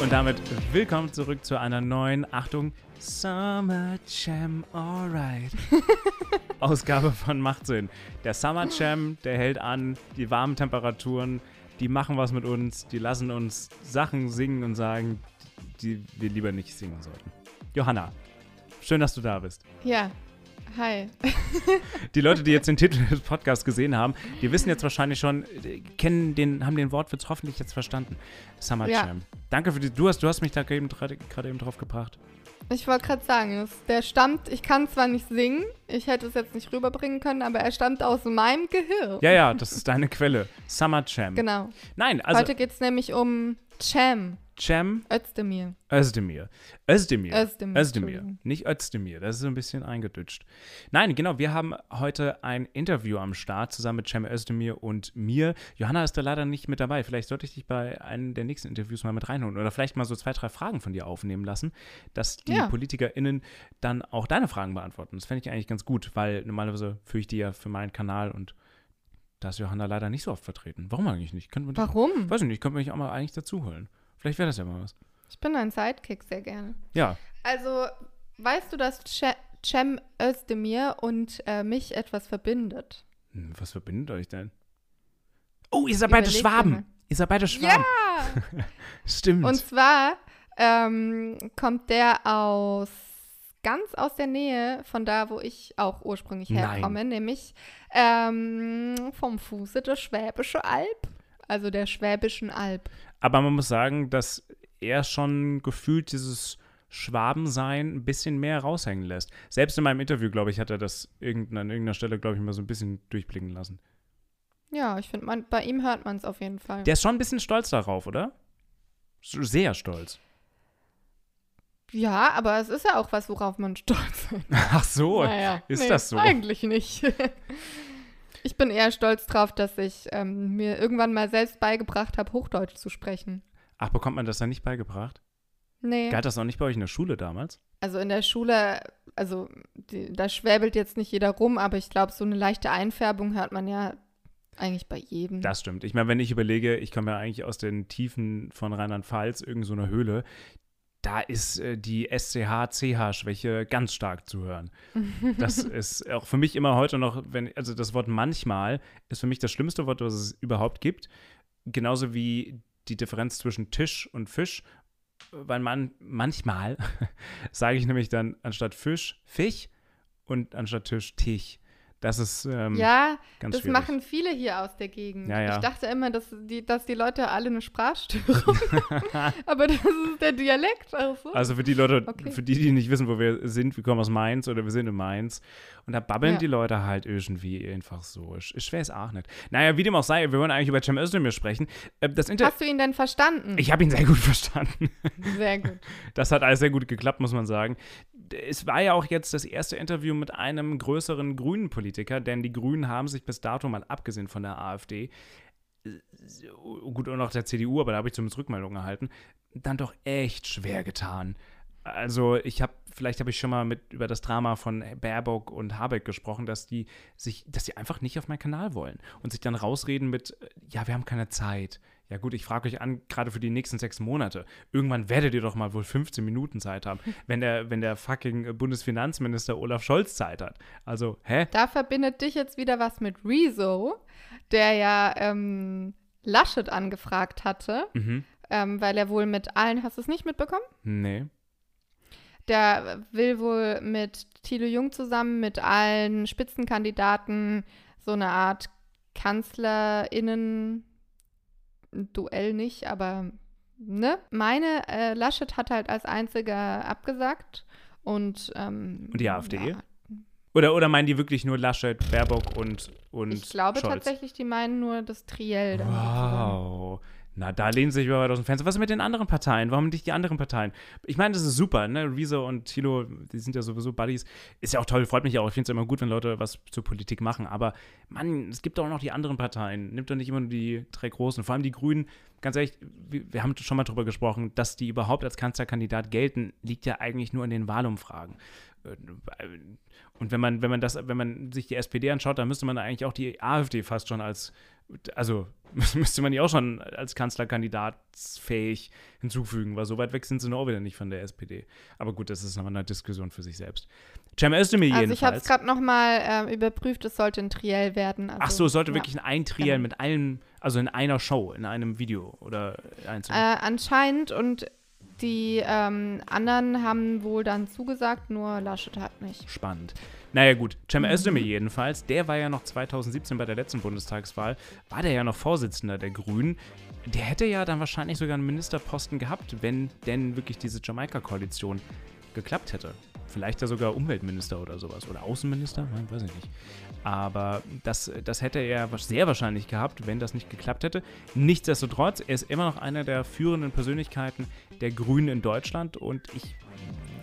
Und damit willkommen zurück zu einer neuen, Achtung, Summer Jam Alright. Ausgabe von Machtsinn. Der Summer Jam, der hält an, die warmen Temperaturen, die machen was mit uns, die lassen uns Sachen singen und sagen, die wir lieber nicht singen sollten. Johanna, schön, dass du da bist. Ja, hi. Die Leute, die jetzt den Titel des Podcasts gesehen haben, die wissen jetzt wahrscheinlich schon, kennen den, haben den Wortwitz hoffentlich jetzt verstanden. Summer Ja. Jam. Danke für die, du hast, du hast mich da eben gerade gerade eben drauf gebracht. Ich wollte gerade sagen, der stammt, ich kann zwar nicht singen, ich hätte es jetzt nicht rüberbringen können, aber er stammt aus meinem Gehirn. Ja, ja, das ist deine Quelle. Summer Jam. Genau. Nein, also Heute geht es nämlich um Cem Cem Özdemir. Özdemir. Özdemir. Özdemir, Özdemir. Nicht Özdemir. Das ist so ein bisschen eingedutscht. Nein, genau. Wir haben heute ein Interview am Start zusammen mit Cem Özdemir und mir. Johanna ist da leider nicht mit dabei. Vielleicht sollte ich dich bei einem der nächsten Interviews mal mit reinholen oder vielleicht mal so zwei, drei Fragen von dir aufnehmen lassen, dass die Ja. PolitikerInnen dann auch deine Fragen beantworten. Das fände ich eigentlich ganz gut, weil normalerweise führe ich die ja für meinen Kanal und da ist Johanna leider nicht so oft vertreten. Warum eigentlich nicht? Warum? Weiß ich nicht, könnte mich auch mal eigentlich dazu holen. Vielleicht wäre das ja mal was. Ich bin ein Sidekick sehr gerne. Ja, Also, weißt du, dass Ce- Cem Özdemir und äh, mich etwas verbindet? Hm, Was verbindet euch denn? Oh, ihr seid beide Schwaben. mal. Ihr seid beide Schwaben. Ja! Stimmt. Und zwar ähm, kommt der aus ganz aus der Nähe von da, wo ich auch ursprünglich Nein. herkomme, nämlich ähm, vom Fuße der Schwäbische Alb, also der Schwäbischen Alb. Aber man muss sagen, dass er schon gefühlt dieses Schwabensein ein bisschen mehr raushängen lässt. Selbst in meinem Interview, glaube ich, hat er das irgendein, an irgendeiner Stelle, glaube ich, mal so ein bisschen durchblicken lassen. Ja, ich finde, bei ihm hört man es auf jeden Fall. Der ist schon ein bisschen stolz darauf, oder? Sehr stolz. ja, aber es ist ja auch was, worauf man stolz ist. Ach so, Naja, ist nee, das so? Eigentlich nicht. ich bin eher stolz drauf, dass ich ähm, mir irgendwann mal selbst beigebracht habe, Hochdeutsch zu sprechen. Ach, bekommt man das dann nicht beigebracht? Nee. Galt das auch nicht bei euch in der Schule damals? Also in der Schule, also die, da schwäbelt jetzt nicht jeder rum, aber ich glaube, so eine leichte Einfärbung hört man ja eigentlich bei jedem. Das stimmt. Ich meine, wenn ich überlege, ich komme ja eigentlich aus den Tiefen von Rheinland-Pfalz, irgend so einer Höhle, da ist äh, die SCH-CH-Schwäche ganz stark zu hören. Das ist auch für mich immer heute noch, wenn, also das Wort manchmal ist für mich das schlimmste Wort, was es überhaupt gibt. Genauso wie die Differenz zwischen Tisch und Fisch. Weil man manchmal sage ich nämlich dann anstatt Fisch Fisch und anstatt Tisch Tich. Das ist ähm, ja, ganz das schwierig. machen viele hier aus der Gegend. Ja, ja. Ich dachte immer, dass die, dass die Leute alle eine Sprachstörung haben. aber das ist der Dialekt. Ach so. Also für die Leute, Okay. für die, die nicht wissen, wo wir sind, wir kommen aus Mainz oder wir sind in Mainz. Und da babbeln Ja. die Leute halt irgendwie einfach so. Ich, ich weiß auch nicht. Naja, wie dem auch sei, wir wollen eigentlich über Cem Özdemir sprechen. Äh, Das Inter Hast du ihn denn verstanden? ich habe ihn sehr gut verstanden. Sehr gut. Das hat alles sehr gut geklappt, muss man sagen. Es war ja auch jetzt das erste Interview mit einem größeren grünen Politiker, denn die Grünen haben sich bis dato mal abgesehen von der AfD, äh, gut und auch der CDU, aber da habe ich zumindest Rückmeldungen erhalten, dann doch echt schwer getan. Also ich habe, vielleicht habe ich schon mal mit über das Drama von Baerbock und Habeck gesprochen, dass die sich, dass die einfach nicht auf meinen Kanal wollen und sich dann rausreden mit, äh, ja, wir haben keine Zeit. Ja gut, ich frage euch an, gerade für die nächsten sechs Monate. Irgendwann werdet ihr doch mal wohl 15 Minuten Zeit haben, wenn der, wenn der fucking Bundesfinanzminister Olaf Scholz Zeit hat. Also, hä? Da verbindet dich jetzt wieder was mit Rezo, der ja ähm, Laschet angefragt hatte, Mhm. ähm, weil er wohl mit allen, hast du es nicht mitbekommen? Nee. Der will wohl mit Thilo Jung zusammen mit allen Spitzenkandidaten so eine Art KanzlerInnen Duell nicht, aber ne? Meine äh, Laschet hat halt als einziger abgesagt und ähm, Und die AfD? ja, Oder, oder meinen die wirklich nur Laschet, Baerbock und, und ich glaube Scholz? tatsächlich, die meinen nur das Triell. Dann sozusagen. Na, da lehnen sich aber weit aus dem Fenster. Was ist mit den anderen Parteien? Warum nicht die anderen Parteien? Ich meine, das ist super, ne? Rezo und Thilo, die sind ja sowieso Buddies. Ist ja auch toll, freut mich auch. Ich finde es immer gut, wenn Leute was zur Politik machen. Aber, Mann, es gibt auch noch die anderen Parteien. Nimmt doch nicht immer nur die drei Großen. Vor allem die Grünen, ganz ehrlich, wir, haben schon mal drüber gesprochen, dass die überhaupt als Kanzlerkandidat gelten, liegt ja eigentlich nur an den Wahlumfragen. Und wenn man, wenn man das, wenn man sich die SPD anschaut, dann müsste man eigentlich auch die AfD fast schon als, Also müsste man ja auch schon als Kanzlerkandidat fähig hinzufügen, weil so weit weg sind sie auch wieder nicht von der SPD. Aber gut, das ist noch eine Diskussion für sich selbst. Cem Özdemir also jedenfalls. ich habe es gerade nochmal äh, überprüft, es sollte ein Triell werden. Also, Ach so, es sollte ja. wirklich ein Triell genau. mit allen, also in einer Show, in einem Video oder einzeln. Äh, anscheinend und die ähm, anderen haben wohl dann zugesagt, nur Laschet hat nicht. Spannend. Naja gut, Cem mhm. Özdemir jedenfalls, der war ja noch 2017 bei der letzten Bundestagswahl, war der ja noch Vorsitzender der Grünen. Der hätte ja dann wahrscheinlich sogar einen Ministerposten gehabt, wenn denn wirklich diese Jamaika-Koalition geklappt hätte. Vielleicht ja sogar Umweltminister oder sowas. Oder Außenminister? Nein, weiß ich nicht. Aber das, das hätte er sehr wahrscheinlich gehabt, wenn das nicht geklappt hätte. Nichtsdestotrotz, er ist immer noch einer der führenden Persönlichkeiten der Grünen in Deutschland und ich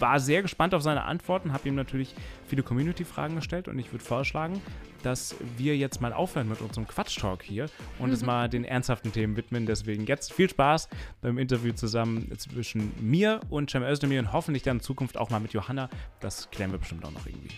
war sehr gespannt auf seine Antworten, habe ihm natürlich viele Community-Fragen gestellt und ich würde vorschlagen, dass wir jetzt mal aufhören mit unserem Quatsch-Talk hier und mhm. es mal den ernsthaften Themen widmen. Deswegen jetzt viel Spaß beim Interview zusammen zwischen mir und Cem Özdemir und hoffentlich dann in Zukunft auch mal mit Johanna. Das klären wir bestimmt auch noch irgendwie.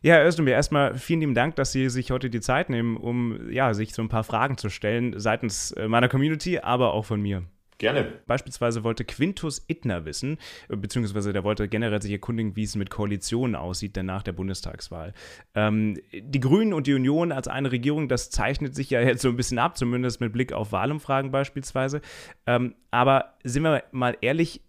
Ja, Herr Özdemir, erstmal vielen lieben Dank, dass Sie sich heute die Zeit nehmen, um ja, sich so ein paar Fragen zu stellen, seitens äh, meiner Community, aber auch von mir. Gerne. Beispielsweise wollte Quintus Ittner wissen, beziehungsweise der wollte generell sich erkundigen, wie es mit Koalitionen aussieht, denn nach der Bundestagswahl. Ähm, die Grünen und die Union als eine Regierung, das zeichnet sich ja jetzt so ein bisschen ab, zumindest mit Blick auf Wahlumfragen beispielsweise. Ähm, aber sind wir mal ehrlich,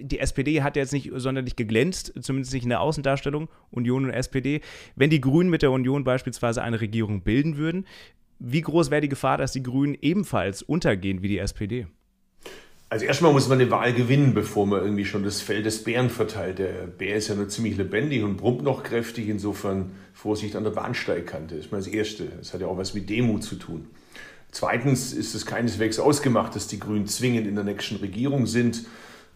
die SPD hat jetzt nicht sonderlich geglänzt, zumindest nicht in der Außendarstellung, Union und SPD. Wenn die Grünen mit der Union beispielsweise eine Regierung bilden würden, wie groß wäre die Gefahr, dass die Grünen ebenfalls untergehen wie die SPD? Also erstmal muss man eine Wahl gewinnen, bevor man irgendwie schon das Fell des Bären verteilt. Der Bär ist ja nur ziemlich lebendig und brummt noch kräftig, insofern Vorsicht an der Bahnsteigkante. Das ist mal das Erste. Das hat ja auch was mit Demut zu tun. Zweitens ist es keineswegs ausgemacht, dass die Grünen zwingend in der nächsten Regierung sind.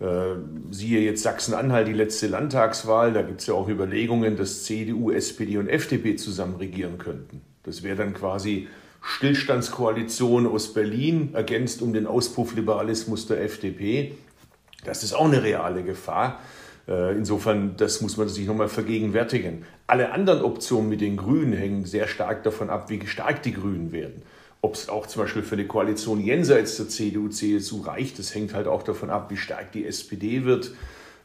Äh, siehe jetzt Sachsen-Anhalt, die letzte Landtagswahl. Da gibt es ja auch Überlegungen, dass CDU, SPD und FDP zusammen regieren könnten. Das wäre dann quasi Stillstandskoalition aus Berlin, ergänzt um den Auspuffliberalismus der FDP. Das ist auch eine reale Gefahr. Äh, insofern, das muss man sich nochmal vergegenwärtigen. Alle anderen Optionen mit den Grünen hängen sehr stark davon ab, wie stark die Grünen werden. Ob es auch zum Beispiel für eine Koalition jenseits der CDU, CSU reicht, das hängt halt auch davon ab, wie stark die SPD wird,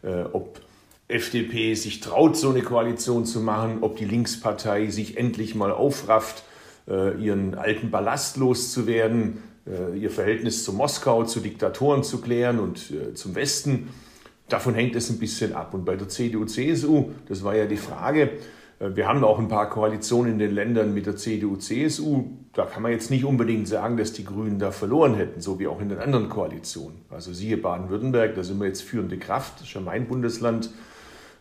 äh, ob FDP sich traut, so eine Koalition zu machen, ob die Linkspartei sich endlich mal aufrafft ihren alten Ballast loszuwerden, äh, ihr Verhältnis zu Moskau, zu Diktatoren zu klären und äh, zum Westen. Davon hängt es ein bisschen ab. Und bei der CDU, CSU, das war ja die Frage, wir haben auch ein paar Koalitionen in den Ländern mit der CDU, CSU. Da kann man jetzt nicht unbedingt sagen, dass die Grünen da verloren hätten, so wie auch in den anderen Koalitionen. Also siehe Baden-Württemberg, da sind wir jetzt führende Kraft, das ist ja mein Bundesland.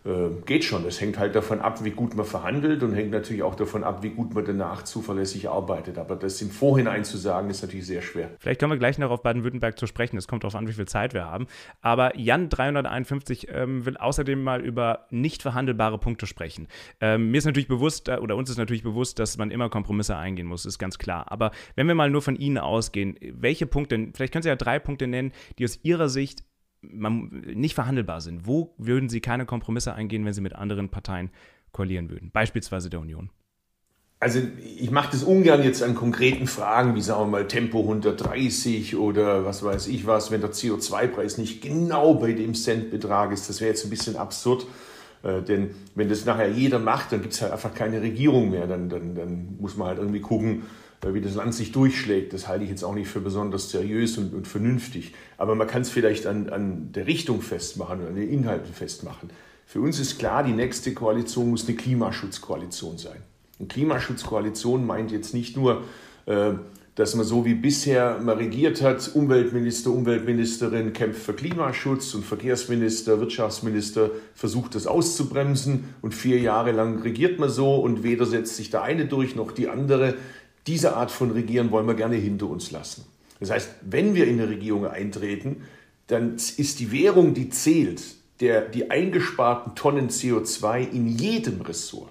Äh, geht schon. Das hängt halt davon ab, wie gut man verhandelt und hängt natürlich auch davon ab, wie gut man danach zuverlässig arbeitet. Aber das im Vorhinein zu sagen, ist natürlich sehr schwer. Vielleicht kommen wir gleich noch auf Baden-Württemberg zu sprechen. Es kommt darauf an, wie viel Zeit wir haben. Aber Jan 351 ähm, will außerdem mal über nicht verhandelbare Punkte sprechen. Ähm, mir ist natürlich bewusst, äh, oder uns ist natürlich bewusst, dass man immer Kompromisse eingehen muss, ist ganz klar. Aber wenn wir mal nur von Ihnen ausgehen, welche Punkte, vielleicht können Sie ja drei Punkte nennen, die aus Ihrer Sicht man, nicht verhandelbar sind. Wo würden Sie keine Kompromisse eingehen, wenn Sie mit anderen Parteien koalieren würden? Beispielsweise der Union. Also ich mache das ungern jetzt an konkreten Fragen, wie sagen wir mal Tempo 130 oder was weiß ich was, wenn der CO2-Preis nicht genau bei dem Centbetrag ist. Das wäre jetzt ein bisschen absurd. Äh, denn wenn das nachher jeder macht, dann gibt es halt einfach keine Regierung mehr. Dann, dann, dann muss man halt irgendwie gucken, wie das Land sich durchschlägt, das halte ich jetzt auch nicht für besonders seriös und, und vernünftig. Aber man kann es vielleicht an, an der Richtung festmachen oder an den Inhalten festmachen. Für uns ist klar, die nächste Koalition muss eine Klimaschutzkoalition sein. Eine Klimaschutzkoalition meint jetzt nicht nur, äh, dass man so wie bisher mal regiert hat, Umweltminister, Umweltministerin kämpft für Klimaschutz und Verkehrsminister, Wirtschaftsminister versucht das auszubremsen und vier Jahre lang regiert man so und weder setzt sich der eine durch noch die andere. Diese Art von Regieren wollen wir gerne hinter uns lassen. Das heißt, wenn wir in eine Regierung eintreten, dann ist die Währung, die zählt, der, die eingesparten Tonnen CO2 in jedem Ressort,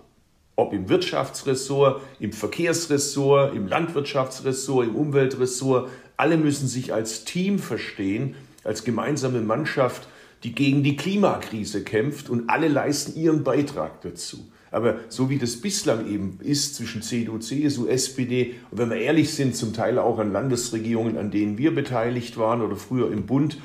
ob im Wirtschaftsressort, im Verkehrsressort, im Landwirtschaftsressort, im Umweltressort, alle müssen sich als Team verstehen, als gemeinsame Mannschaft, die gegen die Klimakrise kämpft und alle leisten ihren Beitrag dazu. Aber so wie das bislang eben ist zwischen CDU, CSU, SPD und wenn wir ehrlich sind, zum Teil auch an Landesregierungen, an denen wir beteiligt waren oder früher im Bund,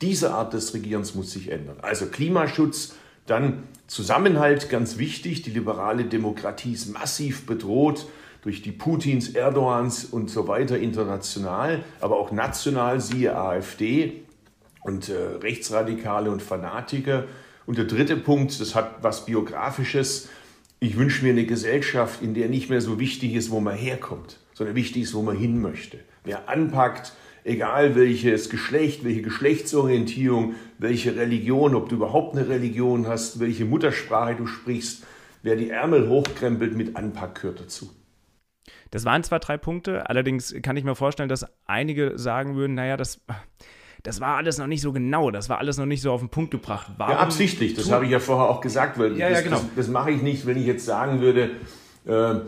diese Art des Regierens muss sich ändern. Also Klimaschutz, dann Zusammenhalt, ganz wichtig. Die liberale Demokratie ist massiv bedroht durch die Putins, Erdogans und so weiter international, aber auch national, siehe AfD und äh, Rechtsradikale und Fanatiker. Und der dritte Punkt, das hat was Biografisches. Ich wünsche mir eine Gesellschaft, in der nicht mehr so wichtig ist, wo man herkommt, sondern wichtig ist, wo man hin möchte. Wer anpackt, egal welches Geschlecht, welche Geschlechtsorientierung, welche Religion, ob du überhaupt eine Religion hast, welche Muttersprache du sprichst, wer die Ärmel hochkrempelt mit Anpack gehört dazu. Das waren zwar drei Punkte, allerdings kann ich mir vorstellen, dass einige sagen würden, naja, das, das war alles noch nicht so genau, das war alles noch nicht so auf den Punkt gebracht. Warum ja, absichtlich, das habe ich ja vorher auch gesagt, weil ja, das, ja, genau. das, das mache ich nicht, wenn ich jetzt sagen würde, äh,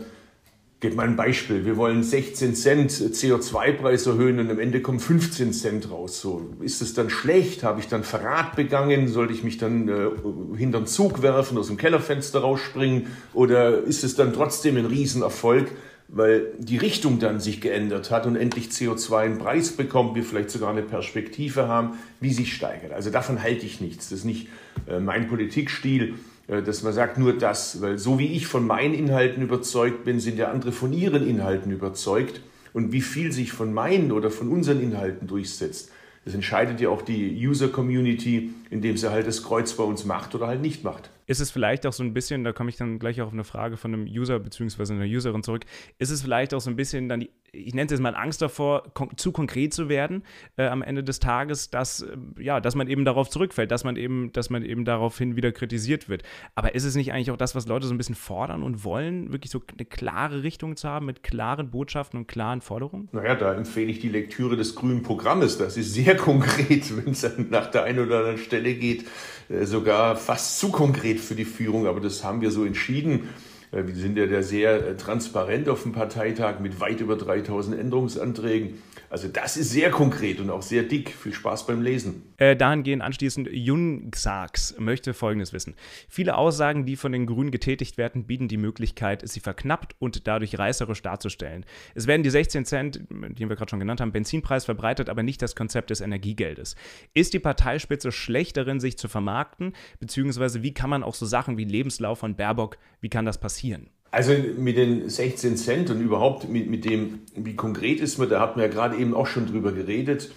Gebt mal ein Beispiel. Wir wollen 16 Cent CO2-Preis erhöhen und am Ende kommen 15 Cent raus. So, ist es dann schlecht? Habe ich dann Verrat begangen? Sollte ich mich dann äh, hinterm Zug werfen, aus dem Kellerfenster rausspringen? Oder ist es dann trotzdem ein Riesenerfolg, weil die Richtung dann sich geändert hat und endlich CO2 einen Preis bekommt, wir vielleicht sogar eine Perspektive haben, wie sich steigert? Also davon halte ich nichts. Das ist nicht äh, mein Politikstil. Äh, dass man sagt, nur das, weil so wie ich von meinen Inhalten überzeugt bin, sind ja andere von ihren Inhalten überzeugt. Und wie viel sich von meinen oder von unseren Inhalten durchsetzt, das entscheidet ja auch die User-Community, indem sie halt das Kreuz bei uns macht oder halt nicht macht. Ist es vielleicht auch so ein bisschen, da komme ich dann gleich auch auf eine Frage von einem User bzw. einer Userin zurück, ist es vielleicht auch so ein bisschen dann die, ich nenne es jetzt mal Angst davor, kon zu konkret zu werden äh, am Ende des Tages, dass, äh, ja, dass man eben darauf zurückfällt, dass man eben, dass man eben daraufhin wieder kritisiert wird. Aber ist es nicht eigentlich auch das, was Leute so ein bisschen fordern und wollen, wirklich so eine klare Richtung zu haben mit klaren Botschaften und klaren Forderungen? Naja, da empfehle ich die Lektüre des grünen Programmes. Das ist sehr konkret, wenn es dann nach der einen oder anderen Stelle geht, äh, sogar fast zu konkret für die Führung, aber das haben wir so entschieden. Äh, wir sind ja da sehr äh, transparent auf dem Parteitag mit weit über 3000 Änderungsanträgen. Also das ist sehr konkret und auch sehr dick. Viel Spaß beim Lesen. Äh, dahingehend anschließend Jun Xax möchte Folgendes wissen. Viele Aussagen, die von den Grünen getätigt werden, bieten die Möglichkeit, sie verknappt und dadurch reißerisch darzustellen. Es werden die 16 Cent, die wir gerade schon genannt haben, Benzinpreis verbreitet, aber nicht das Konzept des Energiegeldes. Ist die Parteispitze schlecht darin, sich zu vermarkten? Beziehungsweise wie kann man auch so Sachen wie Lebenslauf von Baerbock, wie kann das passieren? Also mit den 16 Cent und überhaupt mit, mit dem, wie konkret ist man, da hatten wir ja gerade eben auch schon drüber geredet.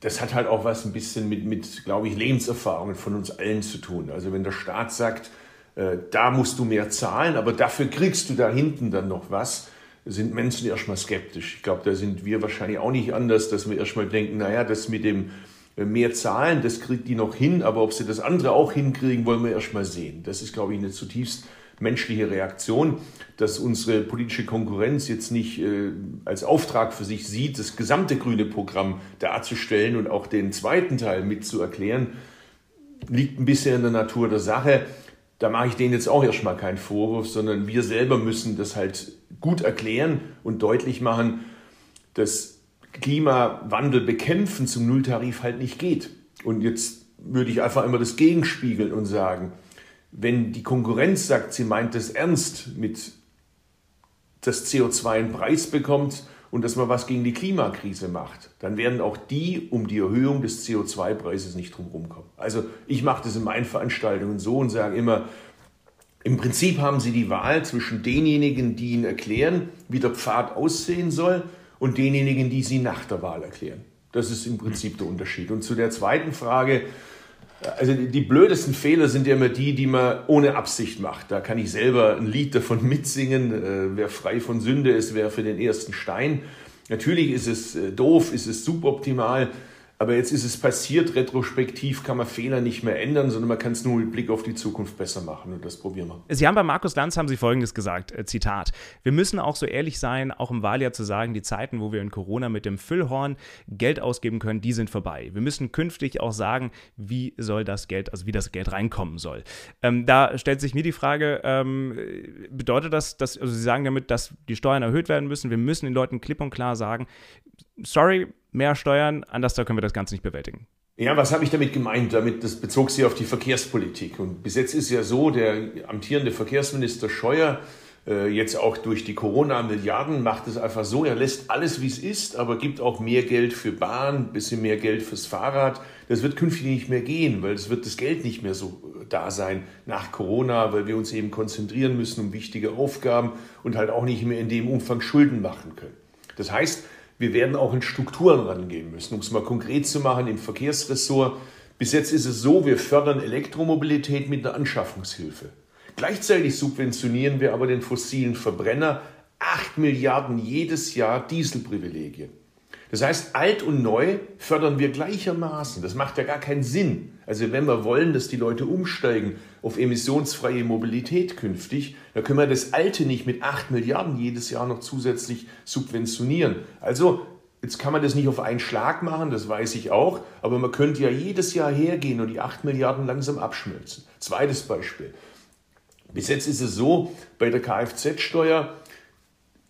Das hat halt auch was ein bisschen mit, mit glaube ich, Lebenserfahrungen von uns allen zu tun. Also wenn der Staat sagt, äh, da musst du mehr zahlen, aber dafür kriegst du da hinten dann noch was, sind Menschen erstmal skeptisch. Ich glaube, da sind wir wahrscheinlich auch nicht anders, dass wir erstmal denken, naja, das mit dem äh, mehr zahlen, das kriegt die noch hin, aber ob sie das andere auch hinkriegen, wollen wir erstmal sehen. Das ist, glaube ich, eine zutiefst menschliche Reaktion, dass unsere politische Konkurrenz jetzt nicht äh, als Auftrag für sich sieht, das gesamte grüne Programm darzustellen und auch den zweiten Teil mitzuerklären, liegt ein bisschen in der Natur der Sache. Da mache ich denen jetzt auch erstmal keinen Vorwurf, sondern wir selber müssen das halt gut erklären und deutlich machen, dass Klimawandel bekämpfen zum Nulltarif halt nicht geht. Und jetzt würde ich einfach immer das Gegenspiegeln und sagen, wenn die Konkurrenz sagt, sie meint es ernst mit dass CO2 einen Preis bekommt und dass man was gegen die Klimakrise macht, dann werden auch die um die Erhöhung des CO2-Preises nicht drumherum kommen. Also ich mache das in meinen Veranstaltungen so und sage immer, im Prinzip haben Sie die Wahl zwischen denjenigen, die Ihnen erklären, wie der Pfad aussehen soll, und denjenigen, die Sie nach der Wahl erklären. Das ist im Prinzip der Unterschied. Und zu der zweiten Frage, also die, blödesten Fehler sind ja immer die, die man ohne Absicht macht. Da kann ich selber ein Lied davon mitsingen. Äh, wer frei von Sünde ist, wer für den ersten Stein. Natürlich ist es äh, doof, ist es suboptimal. Aber jetzt ist es passiert, retrospektiv kann man Fehler nicht mehr ändern, sondern man kann es nur mit Blick auf die Zukunft besser machen und das probieren wir. Sie haben bei Markus Lanz haben Sie Folgendes gesagt, äh, Zitat, wir müssen auch so ehrlich sein, auch im Wahljahr zu sagen, die Zeiten, wo wir in Corona mit dem Füllhorn Geld ausgeben können, die sind vorbei. Wir müssen künftig auch sagen, wie soll das Geld, also wie das Geld reinkommen soll. Ähm, da stellt sich mir die Frage, ähm, bedeutet das, dass, also Sie sagen damit, dass die Steuern erhöht werden müssen, wir müssen den Leuten klipp und klar sagen, sorry, mehr Steuern, anders können wir das Ganze nicht bewältigen. Ja, was habe ich damit gemeint? Damit, das bezog sich auf die Verkehrspolitik. Und bis jetzt ist ja so, der amtierende Verkehrsminister Scheuer äh, jetzt auch durch die Corona-Milliarden macht es einfach so, er lässt alles, wie es ist, aber gibt auch mehr Geld für Bahn, bisschen mehr Geld fürs Fahrrad. Das wird künftig nicht mehr gehen, weil es wird das Geld nicht mehr so da sein nach Corona, weil wir uns eben konzentrieren müssen um wichtige Aufgaben und halt auch nicht mehr in dem Umfang Schulden machen können. Das heißt, wir werden auch in Strukturen rangehen müssen, um es mal konkret zu machen im Verkehrsressort. Bis jetzt ist es so, wir fördern Elektromobilität mit einer Anschaffungshilfe. Gleichzeitig subventionieren wir aber den fossilen Verbrenner 8 Milliarden jedes Jahr Dieselprivilegien. Das heißt, alt und neu fördern wir gleichermaßen. Das macht ja gar keinen Sinn. Also wenn wir wollen, dass die Leute umsteigen auf emissionsfreie Mobilität künftig, dann können wir das Alte nicht mit 8 Milliarden jedes Jahr noch zusätzlich subventionieren. Also Jetzt kann man das nicht auf einen Schlag machen, das weiß ich auch, aber man könnte ja jedes Jahr hergehen und die 8 Milliarden langsam abschmelzen. Zweites Beispiel. Bis jetzt ist es so, bei der Kfz-Steuer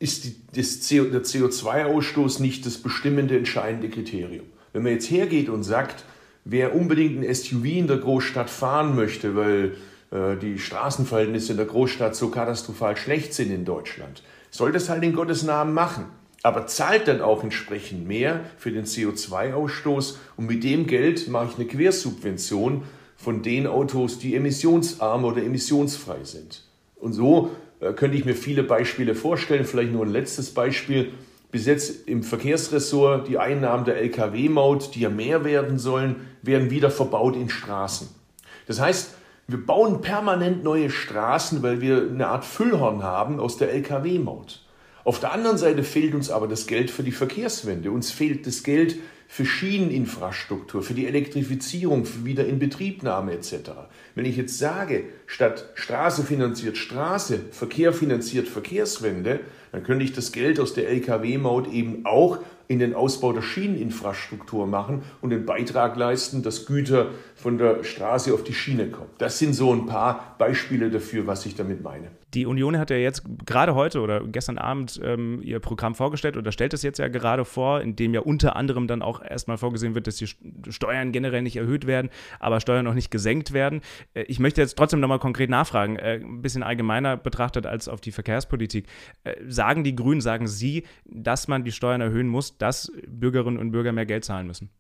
ist die, das CO, der CO2-Ausstoß nicht das bestimmende, entscheidende Kriterium. Wenn man jetzt hergeht und sagt, wer unbedingt ein SUV in der Großstadt fahren möchte, weil äh, die Straßenverhältnisse in der Großstadt so katastrophal schlecht sind in Deutschland, soll das halt in Gottes Namen machen. Aber zahlt dann auch entsprechend mehr für den CO2-Ausstoß und mit dem Geld mache ich eine Quersubvention von den Autos, die emissionsarm oder emissionsfrei sind. Und so äh, könnte ich mir viele Beispiele vorstellen. Vielleicht nur ein letztes Beispiel. Bis jetzt im Verkehrsressort die Einnahmen der Lkw-Maut, die ja mehr werden sollen, werden wieder verbaut in Straßen. Das heißt, wir bauen permanent neue Straßen, weil wir eine Art Füllhorn haben aus der Lkw-Maut. Auf der anderen Seite fehlt uns aber das Geld für die Verkehrswende. Uns fehlt das Geld für Schieneninfrastruktur, für die Elektrifizierung, für Wiederinbetriebnahme etc. Wenn ich jetzt sage, statt Straße finanziert Straße, Verkehr finanziert Verkehrswende, dann könnte ich das Geld aus der Lkw-Maut eben auch in den Ausbau der Schieneninfrastruktur machen und den Beitrag leisten, dass Güter von der Straße auf die Schiene kommen. Das sind so ein paar Beispiele dafür, was ich damit meine. Die Union hat ja jetzt gerade heute oder gestern Abend ähm, ihr Programm vorgestellt oder stellt es jetzt ja gerade vor, in dem ja unter anderem dann auch erstmal vorgesehen wird, dass die Steuern generell nicht erhöht werden, aber Steuern auch nicht gesenkt werden. Äh, ich möchte jetzt trotzdem nochmal konkret nachfragen, äh, ein bisschen allgemeiner betrachtet als auf die Verkehrspolitik. Äh, sagen die Grünen, sagen Sie, dass man die Steuern erhöhen muss, dass Bürgerinnen und Bürger mehr Geld zahlen müssen?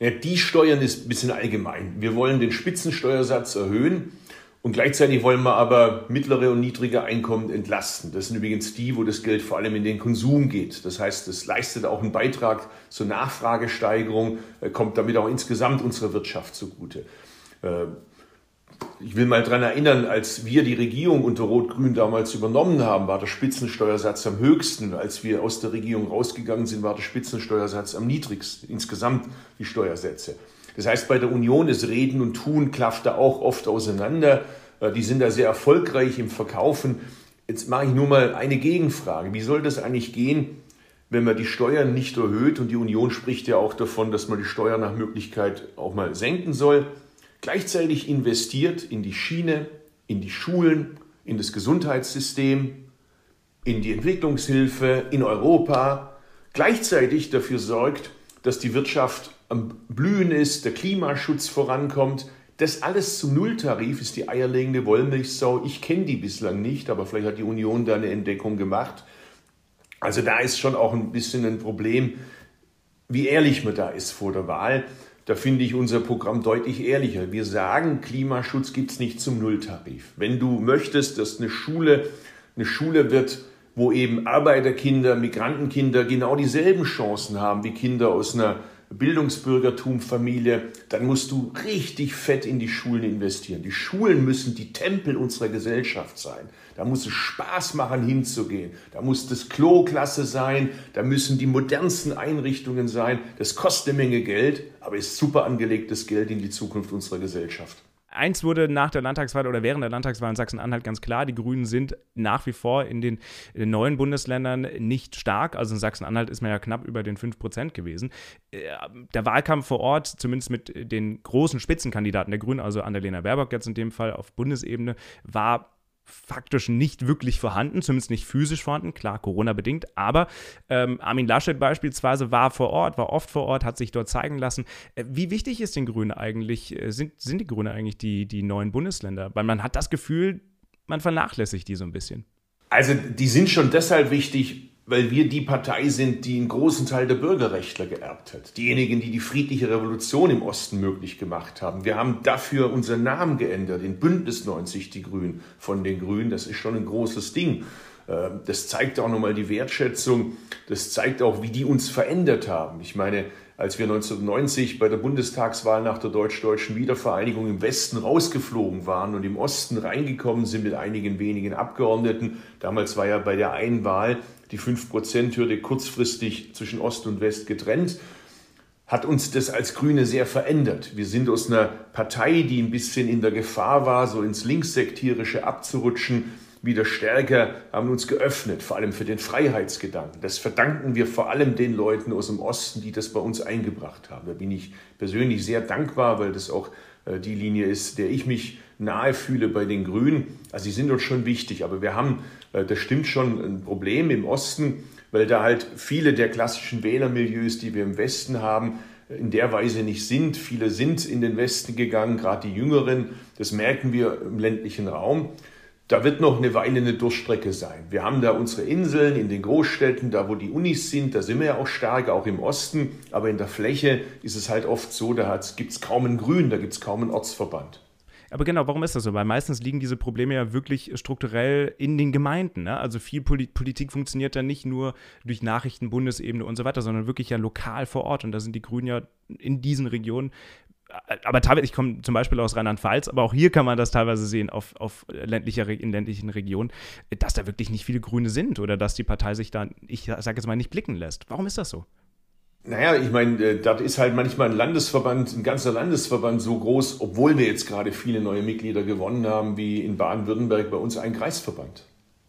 Ja, die Steuern ist ein bisschen allgemein. Wir wollen den Spitzensteuersatz erhöhen. Und gleichzeitig wollen wir aber mittlere und niedrige Einkommen entlasten. Das sind übrigens die, wo das Geld vor allem in den Konsum geht. Das heißt, es leistet auch einen Beitrag zur Nachfragesteigerung, äh, kommt damit auch insgesamt unserer Wirtschaft zugute. Äh, ich will mal daran erinnern, als wir die Regierung unter Rot-Grün damals übernommen haben, war der Spitzensteuersatz am höchsten. Als wir aus der Regierung rausgegangen sind, war der Spitzensteuersatz am niedrigsten, insgesamt die Steuersätze. Das heißt, bei der Union ist Reden und Tun klafft da auch oft auseinander. Äh, die sind da sehr erfolgreich im Verkaufen. Jetzt mache ich nur mal eine Gegenfrage. Wie soll das eigentlich gehen, wenn man die Steuern nicht erhöht? Und die Union spricht ja auch davon, dass man die Steuern nach Möglichkeit auch mal senken soll. Gleichzeitig investiert in die Schiene, in die Schulen, in das Gesundheitssystem, in die Entwicklungshilfe, in Europa. Gleichzeitig dafür sorgt, dass die Wirtschaft am Blühen ist, der Klimaschutz vorankommt. Das alles zum Nulltarif ist die eierlegende Wollmilchsau. Ich kenne die bislang nicht, aber vielleicht hat die Union da eine Entdeckung gemacht. Also da ist schon auch ein bisschen ein Problem, wie ehrlich man da ist vor der Wahl. Da finde ich unser Programm deutlich ehrlicher. Wir sagen, Klimaschutz gibt es nicht zum Nulltarif. Wenn du möchtest, dass eine Schule eine Schule wird, wo eben Arbeiterkinder, Migrantenkinder genau dieselben Chancen haben wie Kinder aus einer Bildungsbürgertumfamilie, dann musst du richtig fett in die Schulen investieren. Die Schulen müssen die Tempel unserer Gesellschaft sein. Da muss es Spaß machen, hinzugehen. Da muss das Klo klasse sein. Da müssen die modernsten Einrichtungen sein. Das kostet eine Menge Geld, aber ist super angelegtes Geld in die Zukunft unserer Gesellschaft. Eins wurde nach der Landtagswahl oder während der Landtagswahl in Sachsen-Anhalt ganz klar, die Grünen sind nach wie vor in den, in den neuen Bundesländern nicht stark. Also in Sachsen-Anhalt ist man ja knapp über den 5% gewesen. Äh, der Wahlkampf vor Ort, zumindest mit den großen Spitzenkandidaten der Grünen, also Annalena Baerbock jetzt in dem Fall auf Bundesebene, war faktisch nicht wirklich vorhanden, zumindest nicht physisch vorhanden, klar, Corona-bedingt, aber ähm, Armin Laschet beispielsweise war vor Ort, war oft vor Ort, hat sich dort zeigen lassen. Äh, wie wichtig ist den Grünen eigentlich, äh, sind, sind die Grünen eigentlich die, die neuen Bundesländer? Weil man hat das Gefühl, man vernachlässigt die so ein bisschen. Also die sind schon deshalb wichtig, weil wir die Partei sind, die einen großen Teil der Bürgerrechtler geerbt hat. Diejenigen, die die friedliche Revolution im Osten möglich gemacht haben. Wir haben dafür unseren Namen geändert, in Bündnis 90 die Grünen von den Grünen. Das ist schon ein großes Ding. Ähm, das zeigt auch nochmal die Wertschätzung. Das zeigt auch, wie die uns verändert haben. Ich meine, als wir 1990 bei der Bundestagswahl nach der deutsch-deutschen Wiedervereinigung im Westen rausgeflogen waren und im Osten reingekommen sind mit einigen wenigen Abgeordneten. Damals war ja bei der einen Wahl die 5-Prozent-Hürde kurzfristig zwischen Ost und West getrennt hat uns das als Grüne sehr verändert. Wir sind aus einer Partei, die ein bisschen in der Gefahr war, so ins Linkssektierische abzurutschen, wieder stärker, haben uns geöffnet, vor allem für den Freiheitsgedanken. Das verdanken wir vor allem den Leuten aus dem Osten, die das bei uns eingebracht haben. Da bin ich persönlich sehr dankbar, weil das auch äh, die Linie ist, der ich mich nahe fühle bei den Grünen. Also sie sind uns schon wichtig, aber wir haben, äh, das stimmt schon, ein Problem im Osten, weil da halt viele der klassischen Wählermilieus, die wir im Westen haben, in der Weise nicht sind. Viele sind in den Westen gegangen, gerade die Jüngeren. Das merken wir im ländlichen Raum da wird noch eine Weile eine Durchstrecke sein. Wir haben da unsere Inseln in den Großstädten, da wo die Unis sind, da sind wir ja auch stark, auch im Osten. Aber in der Fläche ist es halt oft so, da gibt es kaum ein Grün, da gibt es kaum einen Ortsverband. Aber genau, warum ist das so? Weil meistens liegen diese Probleme ja wirklich strukturell in den Gemeinden. Ne? Also viel Politik funktioniert ja nicht nur durch Nachrichten, Bundesebene und so weiter, sondern wirklich ja lokal vor Ort. Und da sind die Grünen ja in diesen Regionen aber teilweise, ich komme zum Beispiel aus Rheinland-Pfalz, aber auch hier kann man das teilweise sehen auf, auf ländlicher, in ländlichen Regionen, dass da wirklich nicht viele Grüne sind oder dass die Partei sich da, ich sage jetzt mal, nicht blicken lässt. Warum ist das so? Naja, ich meine, äh, dort ist halt manchmal ein Landesverband, ein ganzer Landesverband so groß, obwohl wir jetzt gerade viele neue Mitglieder gewonnen haben, wie in Baden-Württemberg bei uns ein Kreisverband.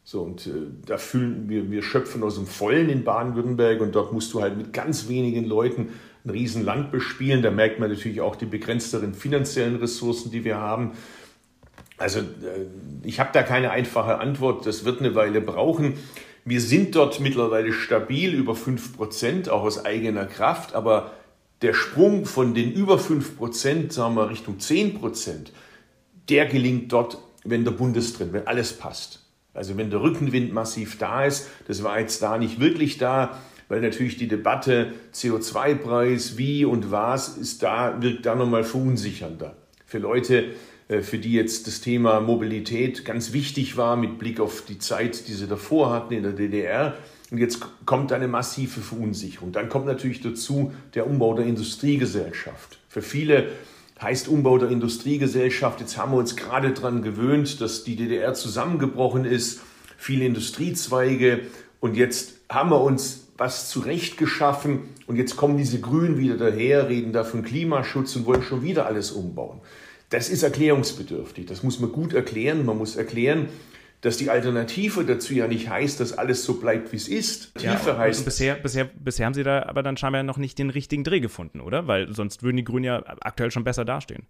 So, und äh, da fühlen wir, wir schöpfen aus dem Vollen in Baden-Württemberg und dort musst du halt mit ganz wenigen Leuten ein Riesenland bespielen. Da merkt man natürlich auch die begrenzteren finanziellen Ressourcen, die wir haben. Also äh, ich habe da keine einfache Antwort. Das wird eine Weile brauchen. Wir sind dort mittlerweile stabil über 5 Prozent, auch aus eigener Kraft. Aber der Sprung von den über 5 Prozent, sagen wir, Richtung 10 Prozent, der gelingt dort, wenn der Bund ist drin, wenn alles passt. Also wenn der Rückenwind massiv da ist, das war jetzt da nicht wirklich da, weil natürlich die Debatte CO2-Preis, wie und was ist da, wirkt da nochmal verunsichernder. Für Leute, für die jetzt das Thema Mobilität ganz wichtig war mit Blick auf die Zeit, die sie davor hatten in der DDR. Und jetzt kommt eine massive Verunsicherung. Dann kommt natürlich dazu der Umbau der Industriegesellschaft. Für viele heißt Umbau der Industriegesellschaft, jetzt haben wir uns gerade daran gewöhnt, dass die DDR zusammengebrochen ist, viele Industriezweige und jetzt haben wir uns was zurechtgeschaffen und jetzt kommen diese Grünen wieder daher, reden da von Klimaschutz und wollen schon wieder alles umbauen. Das ist erklärungsbedürftig. Das muss man gut erklären. Man muss erklären, dass die Alternative dazu ja nicht heißt, dass alles so bleibt, wie es ist. Ja, Tiefe heißt. Bisher, bisher, bisher haben sie da aber dann scheinbar noch nicht den richtigen Dreh gefunden, oder? Weil sonst würden die Grünen ja aktuell schon besser dastehen.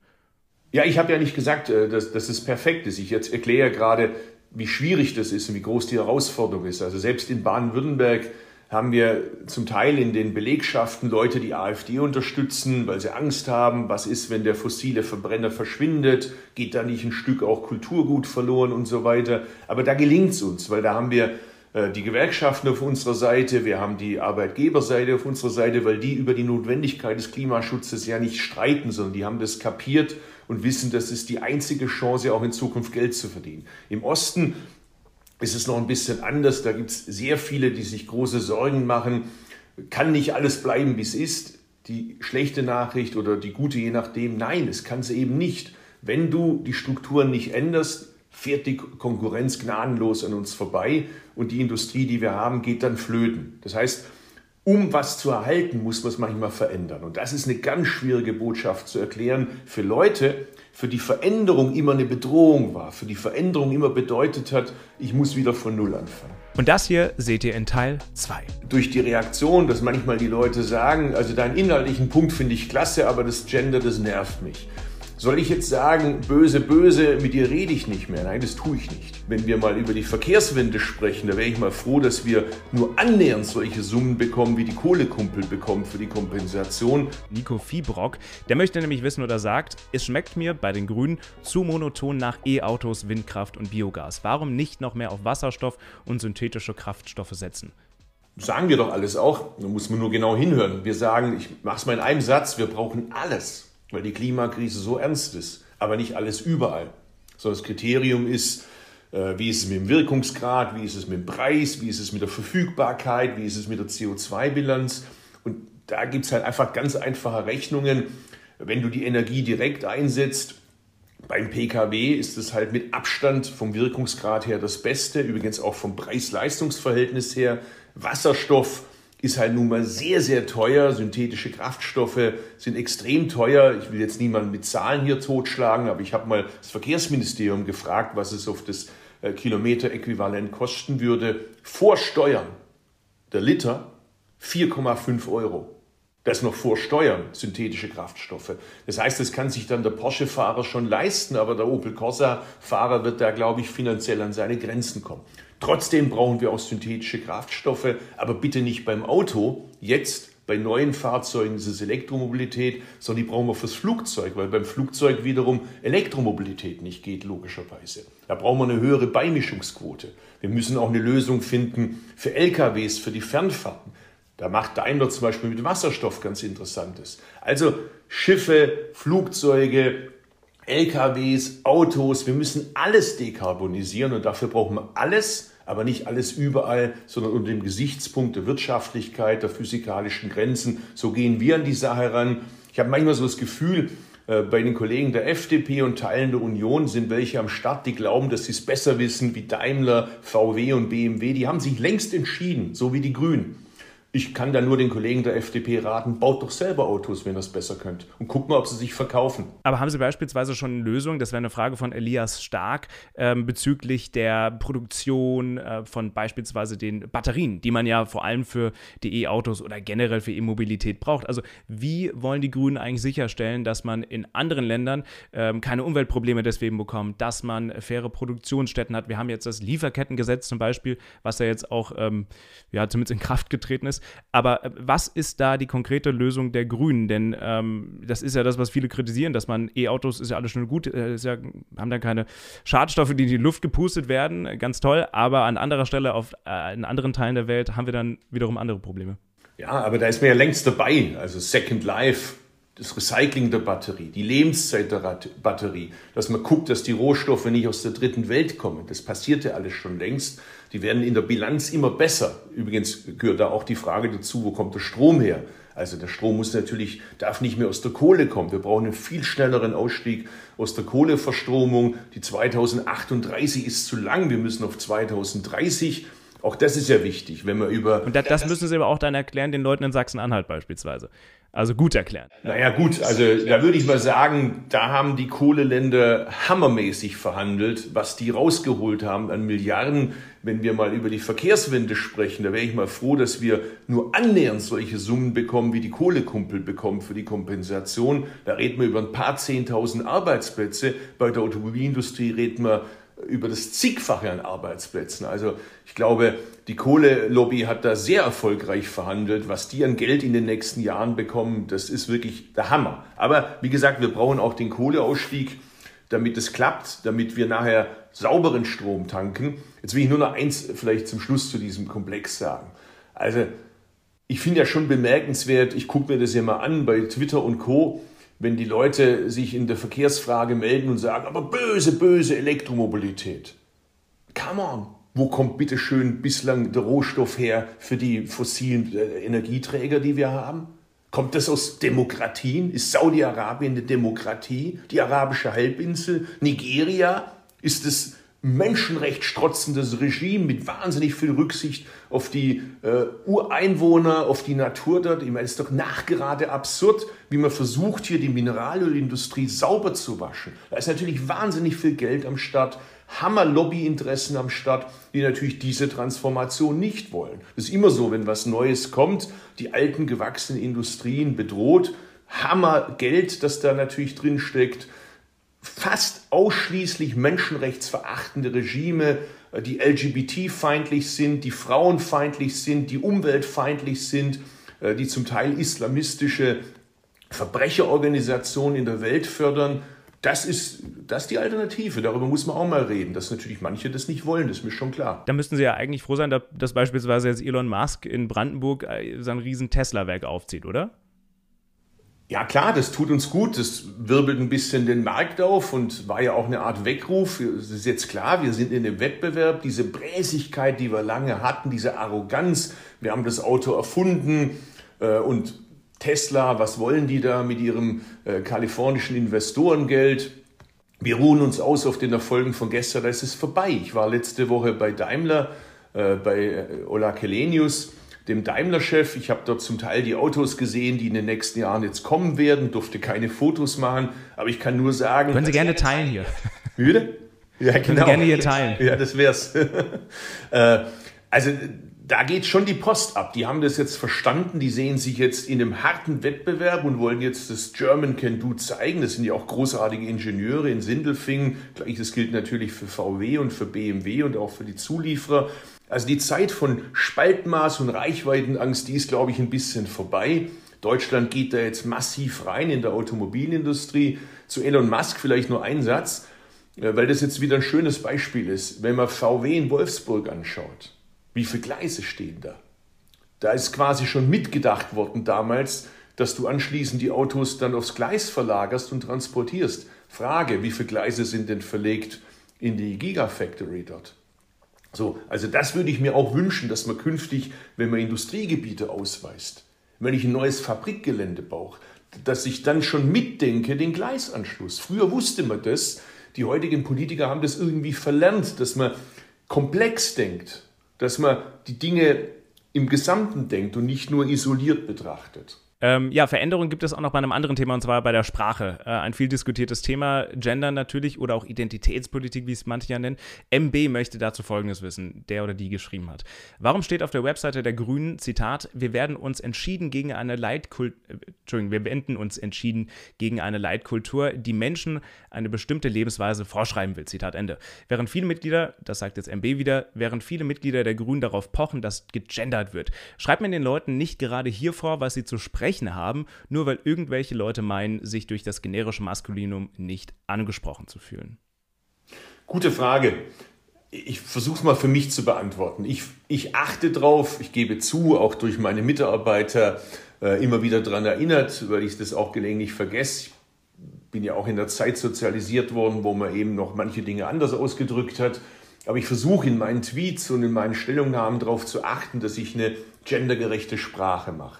Ja, ich habe ja nicht gesagt, äh, dass, dass es perfekt ist. Ich jetzt erkläre gerade, wie schwierig das ist und wie groß die Herausforderung ist. Also selbst in Baden-Württemberg haben wir zum Teil in den Belegschaften Leute, die AfD unterstützen, weil sie Angst haben, was ist, wenn der fossile Verbrenner verschwindet, geht da nicht ein Stück auch Kulturgut verloren und so weiter. Aber da gelingt es uns, weil da haben wir äh, die Gewerkschaften auf unserer Seite, wir haben die Arbeitgeberseite auf unserer Seite, weil die über die Notwendigkeit des Klimaschutzes ja nicht streiten, sondern die haben das kapiert und wissen, das ist die einzige Chance, auch in Zukunft Geld zu verdienen. Im Osten ist es noch ein bisschen anders. Da gibt es sehr viele, die sich große Sorgen machen. Kann nicht alles bleiben, wie es ist? Die schlechte Nachricht oder die gute, je nachdem. Nein, es kann es eben nicht. Wenn du die Strukturen nicht änderst, fährt die Konkurrenz gnadenlos an uns vorbei und die Industrie, die wir haben, geht dann flöten. Das heißt, um was zu erhalten, muss man es manchmal verändern. Und das ist eine ganz schwierige Botschaft zu erklären für Leute, für die Veränderung immer eine Bedrohung war, für die Veränderung immer bedeutet hat, ich muss wieder von Null anfangen. Und das hier seht ihr in Teil 2. Durch die Reaktion, dass manchmal die Leute sagen, also deinen inhaltlichen Punkt finde ich klasse, aber das Gender, das nervt mich. Soll ich jetzt sagen, böse, böse, mit dir rede ich nicht mehr? Nein, das tue ich nicht. Wenn wir mal über die Verkehrswende sprechen, da wäre ich mal froh, dass wir nur annähernd solche Summen bekommen, wie die Kohlekumpel bekommt für die Kompensation. Nico Fiebrock, der möchte nämlich wissen oder sagt, es schmeckt mir bei den Grünen zu monoton nach E-Autos, Windkraft und Biogas. Warum nicht noch mehr auf Wasserstoff und synthetische Kraftstoffe setzen? Sagen wir doch alles auch, da muss man nur genau hinhören. Wir sagen, ich mache es mal in einem Satz, wir brauchen alles weil die Klimakrise so ernst ist, aber nicht alles überall. So das Kriterium ist, äh, wie ist es mit dem Wirkungsgrad, wie ist es mit dem Preis, wie ist es mit der Verfügbarkeit, wie ist es mit der CO2-Bilanz. Und da gibt es halt einfach ganz einfache Rechnungen. Wenn du die Energie direkt einsetzt, beim Pkw ist es halt mit Abstand vom Wirkungsgrad her das Beste, übrigens auch vom Preis-Leistungs-Verhältnis her. Wasserstoff ist halt nun mal sehr, sehr teuer. Synthetische Kraftstoffe sind extrem teuer. Ich will jetzt niemanden mit Zahlen hier totschlagen, aber ich habe mal das Verkehrsministerium gefragt, was es auf das äh, Kilometeräquivalent kosten würde. Vor Steuern der Liter 4,5 Euro. Das noch vor Steuern, synthetische Kraftstoffe. Das heißt, das kann sich dann der Porsche-Fahrer schon leisten, aber der Opel Corsa-Fahrer wird da, glaube ich, finanziell an seine Grenzen kommen. Trotzdem brauchen wir auch synthetische Kraftstoffe, aber bitte nicht beim Auto. Jetzt bei neuen Fahrzeugen ist es Elektromobilität, sondern die brauchen wir fürs Flugzeug, weil beim Flugzeug wiederum Elektromobilität nicht geht, logischerweise. Da brauchen wir eine höhere Beimischungsquote. Wir müssen auch eine Lösung finden für LKWs, für die Fernfahrten. Da macht Daimler zum Beispiel mit Wasserstoff ganz Interessantes. Also Schiffe, Flugzeuge, LKWs, Autos, wir müssen alles dekarbonisieren und dafür brauchen wir alles, aber nicht alles überall, sondern unter dem Gesichtspunkt der Wirtschaftlichkeit, der physikalischen Grenzen. So gehen wir an die Sache ran. Ich habe manchmal so das Gefühl, äh, bei den Kollegen der FDP und Teilen der Union sind welche am Start, die glauben, dass sie es besser wissen, wie Daimler, VW und BMW. Die haben sich längst entschieden, so wie die Grünen. Ich kann da nur den Kollegen der FDP raten, baut doch selber Autos, wenn ihr es besser könnt. Und guckt mal, ob sie sich verkaufen. Aber haben Sie beispielsweise schon eine Lösung, das wäre eine Frage von Elias Stark, ähm, bezüglich der Produktion äh, von beispielsweise den Batterien, die man ja vor allem für die E-Autos oder generell für E-Mobilität braucht. Also wie wollen die Grünen eigentlich sicherstellen, dass man in anderen Ländern ähm, keine Umweltprobleme deswegen bekommt, dass man faire Produktionsstätten hat? Wir haben jetzt das Lieferkettengesetz zum Beispiel, was ja jetzt auch ähm, ja, zumindest in Kraft getreten ist. Aber äh, was ist da die konkrete Lösung der Grünen? Denn ähm, das ist ja das, was viele kritisieren, dass man E-Autos ist ja alles schon gut, äh, ja, haben dann keine Schadstoffe, die in die Luft gepustet werden, ganz toll. Aber an anderer Stelle, auf, äh, in anderen Teilen der Welt, haben wir dann wiederum andere Probleme. Ja, aber da ist man ja längst dabei. Also Second Life, das Recycling der Batterie, die Lebenszeit der Batterie, dass man guckt, dass die Rohstoffe nicht aus der dritten Welt kommen. Das passiert ja alles schon längst. Die werden in der Bilanz immer besser. Übrigens gehört da auch die Frage dazu, wo kommt der Strom her? Also der Strom muss natürlich, darf nicht mehr aus der Kohle kommen. Wir brauchen einen viel schnelleren Ausstieg aus der Kohleverstromung. Die 2038 ist zu lang. Wir müssen auf 2030. Auch das ist ja wichtig, wenn wir über. Und das, das müssen Sie aber auch dann erklären, den Leuten in Sachsen-Anhalt beispielsweise. Also gut erklärt. Naja gut, also da würde ich mal sagen, da haben die Kohleländer hammermäßig verhandelt, was die rausgeholt haben an Milliarden. Wenn wir mal über die Verkehrswende sprechen, da wäre ich mal froh, dass wir nur annähernd solche Summen bekommen, wie die Kohlekumpel bekommen für die Kompensation. Da reden wir über ein paar Zehntausend Arbeitsplätze. Bei der Automobilindustrie reden wir über das zigfache an Arbeitsplätzen. Also ich glaube, die Kohlelobby hat da sehr erfolgreich verhandelt. Was die an Geld in den nächsten Jahren bekommen, das ist wirklich der Hammer. Aber wie gesagt, wir brauchen auch den Kohleausstieg, damit es klappt, damit wir nachher sauberen Strom tanken. Jetzt will ich nur noch eins vielleicht zum Schluss zu diesem Komplex sagen. Also ich finde ja schon bemerkenswert, ich gucke mir das ja mal an bei Twitter und Co wenn die Leute sich in der Verkehrsfrage melden und sagen, aber böse, böse Elektromobilität. Come on. Wo kommt bitte schön bislang der Rohstoff her für die fossilen äh, Energieträger, die wir haben? Kommt das aus Demokratien? Ist Saudi-Arabien eine Demokratie? Die arabische Halbinsel? Nigeria? Ist es menschenrechtsstrotzendes Regime mit wahnsinnig viel Rücksicht auf die äh, Ureinwohner, auf die Natur dort. Ich meine, es ist doch nachgerade absurd, wie man versucht, hier die Mineralölindustrie sauber zu waschen. Da ist natürlich wahnsinnig viel Geld am Start, Hammer Lobbyinteressen am Start, die natürlich diese Transformation nicht wollen. Das ist immer so, wenn was Neues kommt, die alten gewachsenen Industrien bedroht, Hammer Geld, das da natürlich drin steckt fast ausschließlich menschenrechtsverachtende Regime, äh, die LGBT-feindlich sind, die frauenfeindlich sind, die umweltfeindlich sind, äh, die zum Teil islamistische Verbrecherorganisationen in der Welt fördern. Das ist, das ist die Alternative. Darüber muss man auch mal reden. Dass natürlich manche das nicht wollen, das ist mir schon klar. Da müssten Sie ja eigentlich froh sein, dass beispielsweise jetzt Elon Musk in Brandenburg äh, sein riesen Tesla-Werk aufzieht, oder? Ja klar, das tut uns gut, das wirbelt ein bisschen den Markt auf und war ja auch eine Art Weckruf. Es ist jetzt klar, wir sind in einem Wettbewerb, diese Bräsigkeit, die wir lange hatten, diese Arroganz, wir haben das Auto erfunden äh, und Tesla, was wollen die da mit ihrem äh, kalifornischen Investorengeld? Wir ruhen uns aus auf den Erfolgen von gestern, da ist es vorbei. Ich war letzte Woche bei Daimler, äh, bei Ola Kelenius dem Daimler-Chef. Ich habe dort zum Teil die Autos gesehen, die in den nächsten Jahren jetzt kommen werden, durfte keine Fotos machen, aber ich kann nur sagen. Können Sie gerne teilen hier. Müde? Ja, genau. Können Sie gerne hier teilen. Ja, das wär's. Äh, also da geht schon die Post ab. Die haben das jetzt verstanden, die sehen sich jetzt in einem harten Wettbewerb und wollen jetzt das German Can Do zeigen. Das sind ja auch großartige Ingenieure in Sindelfingen. Gleiches gilt natürlich für VW und für BMW und auch für die Zulieferer. Also die Zeit von Spaltmaß und Reichweitenangst, die ist, glaube ich, ein bisschen vorbei. Deutschland geht da jetzt massiv rein in der Automobilindustrie. Zu Elon Musk vielleicht nur ein Satz, äh, weil das jetzt wieder ein schönes Beispiel ist. Wenn man VW in Wolfsburg anschaut, wie viele Gleise stehen da? Da ist quasi schon mitgedacht worden damals, dass du anschließend die Autos dann aufs Gleis verlagerst und transportierst. Frage, wie viele Gleise sind denn verlegt in die Gigafactory dort? So, also das würde ich mir auch wünschen, dass man künftig, wenn man Industriegebiete ausweist, wenn ich ein neues Fabrikgelände baue, dass ich dann schon mitdenke den Gleisanschluss. Früher wusste man das, die heutigen Politiker haben das irgendwie verlernt, dass man komplex denkt, dass man die Dinge im Gesamten denkt und nicht nur isoliert betrachtet. Ähm, ja, Veränderungen gibt es auch noch bei einem anderen Thema und zwar bei der Sprache. Äh, ein viel diskutiertes Thema, Gender natürlich oder auch Identitätspolitik, wie es manche ja nennen. MB möchte dazu Folgendes wissen, der oder die geschrieben hat. Warum steht auf der Webseite der Grünen, Zitat, wir werden uns entschieden gegen eine Leitkultur, äh, Entschuldigung, wir wenden uns entschieden gegen eine Leitkultur, die Menschen eine bestimmte Lebensweise vorschreiben will, Zitat Ende. Während viele Mitglieder, das sagt jetzt MB wieder, während viele Mitglieder der Grünen darauf pochen, dass gegendert wird, schreibt man den Leuten nicht gerade hier vor, was sie zu sprechen Sprechen haben, nur weil irgendwelche Leute meinen, sich durch das generische Maskulinum nicht angesprochen zu fühlen? Gute Frage. Ich versuche es mal für mich zu beantworten. Ich, ich achte drauf, ich gebe zu, auch durch meine Mitarbeiter äh, immer wieder daran erinnert, weil ich das auch gelegentlich vergesse. Ich bin ja auch in der Zeit sozialisiert worden, wo man eben noch manche Dinge anders ausgedrückt hat. Aber ich versuche in meinen Tweets und in meinen Stellungnahmen darauf zu achten, dass ich eine gendergerechte Sprache mache.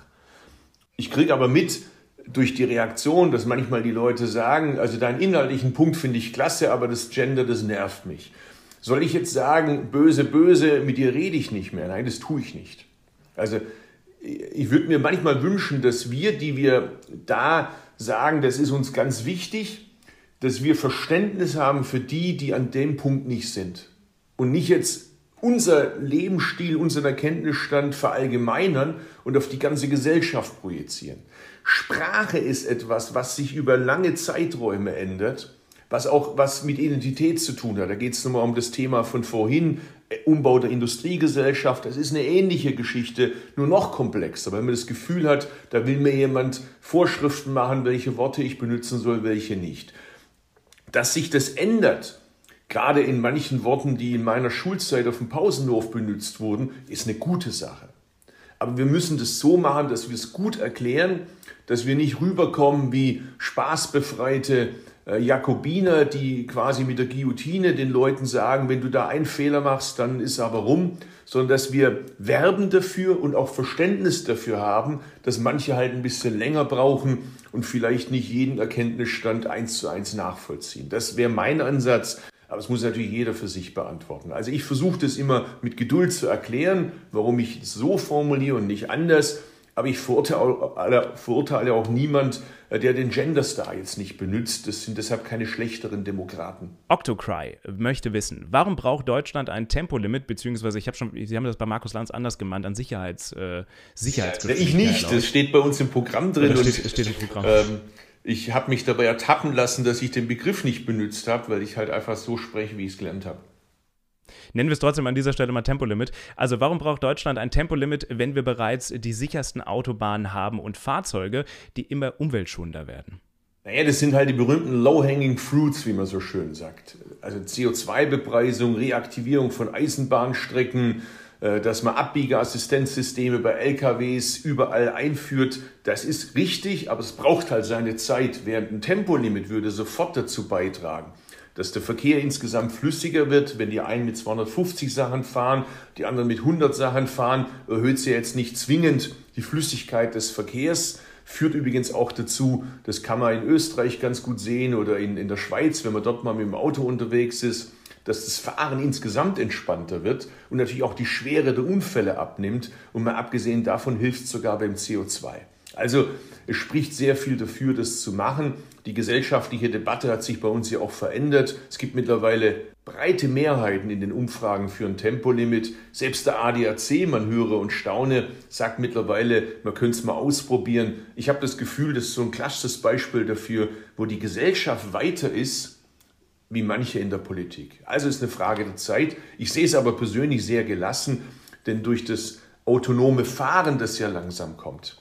Ich kriege aber mit durch die Reaktion, dass manchmal die Leute sagen, also deinen inhaltlichen Punkt finde ich klasse, aber das Gender, das nervt mich. Soll ich jetzt sagen, böse, böse, mit dir rede ich nicht mehr? Nein, das tue ich nicht. Also ich würde mir manchmal wünschen, dass wir, die wir da sagen, das ist uns ganz wichtig, dass wir Verständnis haben für die, die an dem Punkt nicht sind. Und nicht jetzt unser Lebensstil, unseren Erkenntnisstand verallgemeinern und auf die ganze Gesellschaft projizieren. Sprache ist etwas, was sich über lange Zeiträume ändert, was auch was mit Identität zu tun hat. Da geht es nochmal um das Thema von vorhin, äh, Umbau der Industriegesellschaft. Das ist eine ähnliche Geschichte, nur noch komplexer, weil man das Gefühl hat, da will mir jemand Vorschriften machen, welche Worte ich benutzen soll, welche nicht. Dass sich das ändert, gerade in manchen Worten, die in meiner Schulzeit auf dem Pausenhof benutzt wurden, ist eine gute Sache. Aber wir müssen das so machen, dass wir es gut erklären, dass wir nicht rüberkommen wie spaßbefreite äh, Jakobiner, die quasi mit der Guillotine den Leuten sagen, wenn du da einen Fehler machst, dann ist aber rum, sondern dass wir werben dafür und auch Verständnis dafür haben, dass manche halt ein bisschen länger brauchen und vielleicht nicht jeden Erkenntnisstand eins zu eins nachvollziehen. Das wäre mein Ansatz. Aber es muss natürlich jeder für sich beantworten. Also ich versuche das immer mit Geduld zu erklären, warum ich es so formuliere und nicht anders. Aber ich verurteile, verurteile auch niemand, äh, der den Genderstar jetzt nicht benutzt. Das sind deshalb keine schlechteren Demokraten. Octocry möchte wissen, warum braucht Deutschland ein Tempolimit, beziehungsweise ich habe schon, Sie haben das bei Markus Lanz anders gemeint, an Sicherheits, äh, Sicherheitsgeschwindigkeit. Ich nicht, das steht bei uns im Programm drin. Das steht, und, steht im Programm. Ähm, ich habe mich dabei ertappen lassen, dass ich den Begriff nicht benutzt habe, weil ich halt einfach so spreche, wie ich es gelernt habe. Nennen wir es trotzdem an dieser Stelle mal Tempolimit. Also warum braucht Deutschland ein Tempolimit, wenn wir bereits die sichersten Autobahnen haben und Fahrzeuge, die immer umweltschonender werden? Naja, das sind halt die berühmten Low-Hanging Fruits, wie man so schön sagt. Also CO2-Bepreisung, Reaktivierung von Eisenbahnstrecken, dass man Abbiegeassistenzsysteme bei LKWs überall einführt. Das ist richtig, aber es braucht halt seine Zeit. Während ein Tempolimit würde sofort dazu beitragen, dass der Verkehr insgesamt flüssiger wird. Wenn die einen mit 250 Sachen fahren, die anderen mit 100 Sachen fahren, erhöht sie jetzt nicht zwingend die Flüssigkeit des Verkehrs. Führt übrigens auch dazu, das kann man in Österreich ganz gut sehen oder in, in der Schweiz, wenn man dort mal mit dem Auto unterwegs ist, dass das Fahren insgesamt entspannter wird und natürlich auch die Schwere der Unfälle abnimmt. Und mal abgesehen davon hilft es sogar beim CO2. Also es spricht sehr viel dafür, das zu machen. Die gesellschaftliche Debatte hat sich bei uns ja auch verändert. Es gibt mittlerweile breite Mehrheiten in den Umfragen für ein Tempolimit. Selbst der ADAC, man höre und staune, sagt mittlerweile, man könnte es mal ausprobieren. Ich habe das Gefühl, das ist so ein klassisches Beispiel dafür, wo die Gesellschaft weiter ist wie manche in der Politik. Also ist eine Frage der Zeit. Ich sehe es aber persönlich sehr gelassen, denn durch das autonome Fahren, das ja langsam kommt,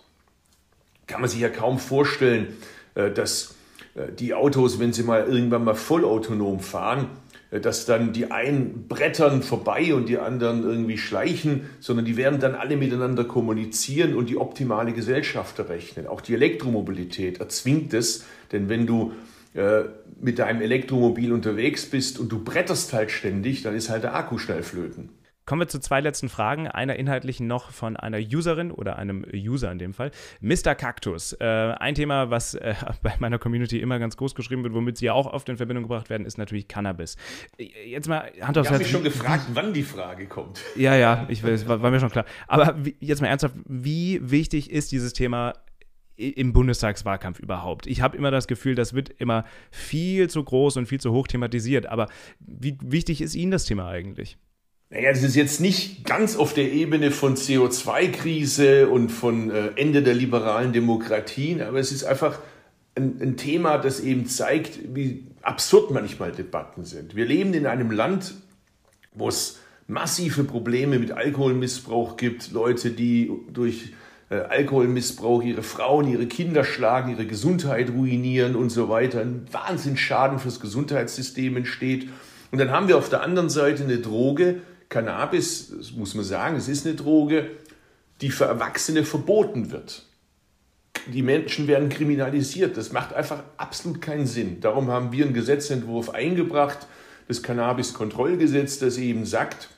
kann man sich ja kaum vorstellen, äh, dass äh, die Autos, wenn sie mal irgendwann mal vollautonom fahren, äh, dass dann die einen brettern vorbei und die anderen irgendwie schleichen, sondern die werden dann alle miteinander kommunizieren und die optimale Gesellschaft errechnen. Auch die Elektromobilität erzwingt es, denn wenn du äh, mit deinem Elektromobil unterwegs bist und du bretterst halt ständig, dann ist halt der Akku schnell flöten. Kommen wir zu zwei letzten Fragen. Einer inhaltlichen noch von einer Userin oder einem User in dem Fall. Mr. Cactus. Äh, ein Thema, was äh, bei meiner Community immer ganz groß geschrieben wird, womit sie ja auch oft in Verbindung gebracht werden, ist natürlich Cannabis. Jetzt mal Hand aufs Ich habe mich schon gefragt, wann die Frage kommt. Ja, ja, ich weiß, war, war mir schon klar. Aber wie, jetzt mal ernsthaft, wie wichtig ist dieses Thema im Bundestagswahlkampf überhaupt. Ich habe immer das Gefühl, das wird immer viel zu groß und viel zu hoch thematisiert. Aber wie wichtig ist Ihnen das Thema eigentlich? Naja, das ist jetzt nicht ganz auf der Ebene von CO2-Krise und von äh, Ende der liberalen Demokratien, aber es ist einfach ein, ein Thema, das eben zeigt, wie absurd manchmal Debatten sind. Wir leben in einem Land, wo es massive Probleme mit Alkoholmissbrauch gibt, Leute, die durch Alkoholmissbrauch ihre Frauen, ihre Kinder schlagen, ihre Gesundheit ruinieren und so weiter. Ein Wahnsinnsschaden fürs Gesundheitssystem entsteht. Und dann haben wir auf der anderen Seite eine Droge, Cannabis, das muss man sagen, es ist eine Droge, die für Erwachsene verboten wird. Die Menschen werden kriminalisiert. Das macht einfach absolut keinen Sinn. Darum haben wir einen Gesetzentwurf eingebracht, das Cannabis-Kontrollgesetz, das eben sagt,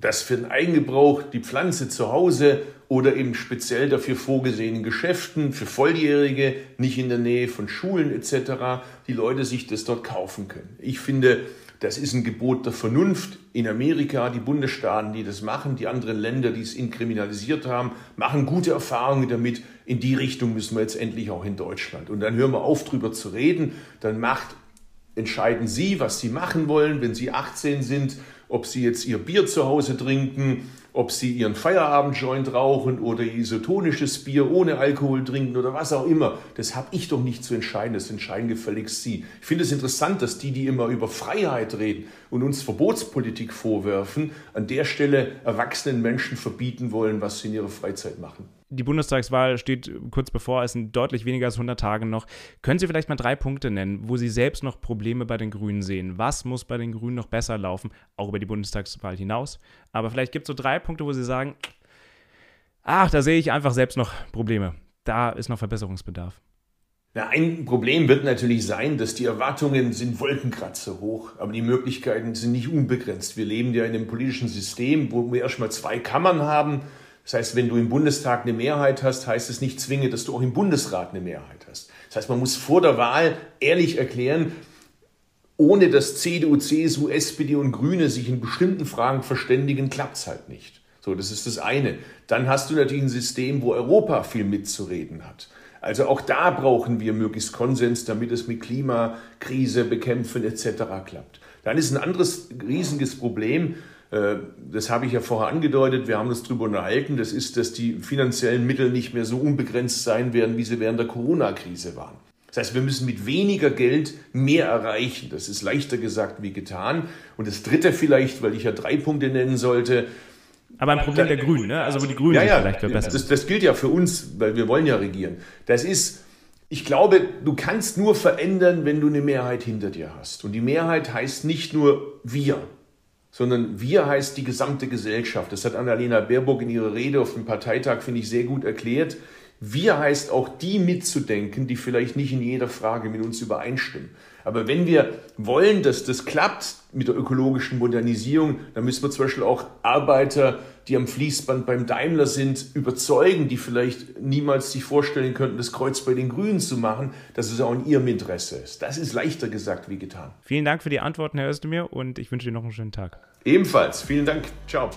dass für den Eigengebrauch die Pflanze zu Hause oder eben speziell dafür vorgesehenen Geschäften für Volljährige, nicht in der Nähe von Schulen etc., die Leute sich das dort kaufen können. Ich finde, das ist ein Gebot der Vernunft. In Amerika, die Bundesstaaten, die das machen, die anderen Länder, die es inkriminalisiert haben, machen gute Erfahrungen damit. In die Richtung müssen wir jetzt endlich auch in Deutschland. Und dann hören wir auf, drüber zu reden. Dann macht, entscheiden Sie, was Sie machen wollen, wenn Sie 18 sind, ob Sie jetzt Ihr Bier zu Hause trinken ob sie ihren Feierabendjoint rauchen oder isotonisches Bier ohne Alkohol trinken oder was auch immer. Das habe ich doch nicht zu entscheiden, das entscheiden gefälligst Sie. Ich finde es interessant, dass die, die immer über Freiheit reden und uns Verbotspolitik vorwerfen, an der Stelle erwachsenen Menschen verbieten wollen, was sie in ihrer Freizeit machen die Bundestagswahl steht kurz bevor, es sind deutlich weniger als 100 Tage noch. Können Sie vielleicht mal drei Punkte nennen, wo Sie selbst noch Probleme bei den Grünen sehen? Was muss bei den Grünen noch besser laufen, auch über die Bundestagswahl hinaus? Aber vielleicht gibt es so drei Punkte, wo Sie sagen, ach, da sehe ich einfach selbst noch Probleme. Da ist noch Verbesserungsbedarf. Na, ein Problem wird natürlich sein, dass die Erwartungen sind Wolkenkratzer hoch, aber die Möglichkeiten sind nicht unbegrenzt. Wir leben ja in einem politischen System, wo wir erstmal zwei Kammern haben das heißt, wenn du im Bundestag eine Mehrheit hast, heißt es nicht zwingend, dass du auch im Bundesrat eine Mehrheit hast. Das heißt, man muss vor der Wahl ehrlich erklären, ohne dass CDU, CSU, SPD und Grüne sich in bestimmten Fragen verständigen, klappt es halt nicht. So, das ist das eine. Dann hast du natürlich ein System, wo Europa viel mitzureden hat. Also auch da brauchen wir möglichst Konsens, damit es mit Klimakrise bekämpfen etc. klappt. Dann ist ein anderes riesiges Problem, das habe ich ja vorher angedeutet, wir haben uns darüber unterhalten, das ist, dass die finanziellen Mittel nicht mehr so unbegrenzt sein werden, wie sie während der Corona-Krise waren. Das heißt, wir müssen mit weniger Geld mehr erreichen. Das ist leichter gesagt wie getan. Und das Dritte vielleicht, weil ich ja drei Punkte nennen sollte. Aber ein Problem der Grünen, ne? also wo die Grünen ja, ja, vielleicht verbessern. Das, das gilt ja für uns, weil wir wollen ja regieren. Das ist, ich glaube, du kannst nur verändern, wenn du eine Mehrheit hinter dir hast. Und die Mehrheit heißt nicht nur wir, sondern wir heißt die gesamte Gesellschaft. Das hat Annalena Baerbock in ihrer Rede auf dem Parteitag, finde ich, sehr gut erklärt. Wir heißt auch die mitzudenken, die vielleicht nicht in jeder Frage mit uns übereinstimmen. Aber wenn wir wollen, dass das klappt mit der ökologischen Modernisierung, dann müssen wir zum Beispiel auch Arbeiter, die am Fließband beim Daimler sind, überzeugen, die vielleicht niemals sich vorstellen könnten, das Kreuz bei den Grünen zu machen, dass es auch in ihrem Interesse ist. Das ist leichter gesagt wie getan. Vielen Dank für die Antworten, Herr Özdemir, und ich wünsche Ihnen noch einen schönen Tag. Ebenfalls. Vielen Dank. Ciao.